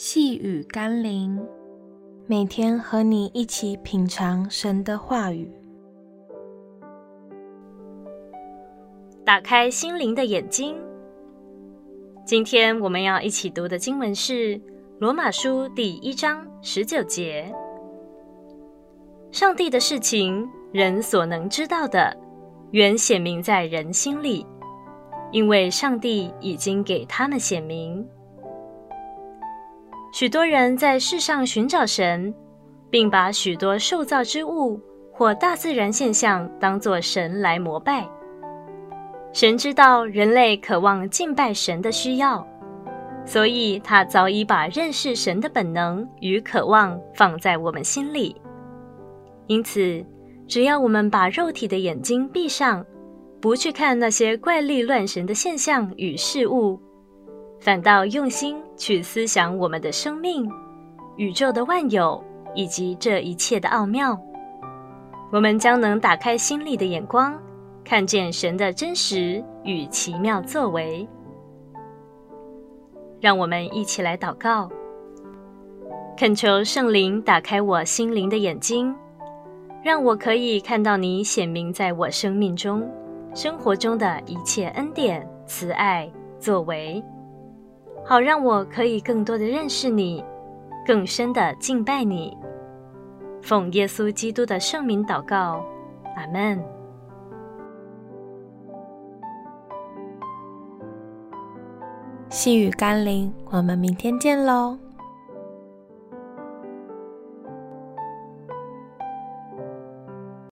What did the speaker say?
细雨甘霖，每天和你一起品尝神的话语，打开心灵的眼睛。今天我们要一起读的经文是《罗马书》第一章十九节：“上帝的事情，人所能知道的，原显明在人心里，因为上帝已经给他们显明。”许多人在世上寻找神，并把许多受造之物或大自然现象当作神来膜拜。神知道人类渴望敬拜神的需要，所以他早已把认识神的本能与渴望放在我们心里。因此，只要我们把肉体的眼睛闭上，不去看那些怪力乱神的现象与事物。反倒用心去思想我们的生命、宇宙的万有以及这一切的奥妙，我们将能打开心里的眼光，看见神的真实与奇妙作为。让我们一起来祷告，恳求圣灵打开我心灵的眼睛，让我可以看到你显明在我生命中、生活中的一切恩典、慈爱作为。好，让我可以更多的认识你，更深的敬拜你。奉耶稣基督的圣名祷告，阿门。细雨甘霖，我们明天见喽。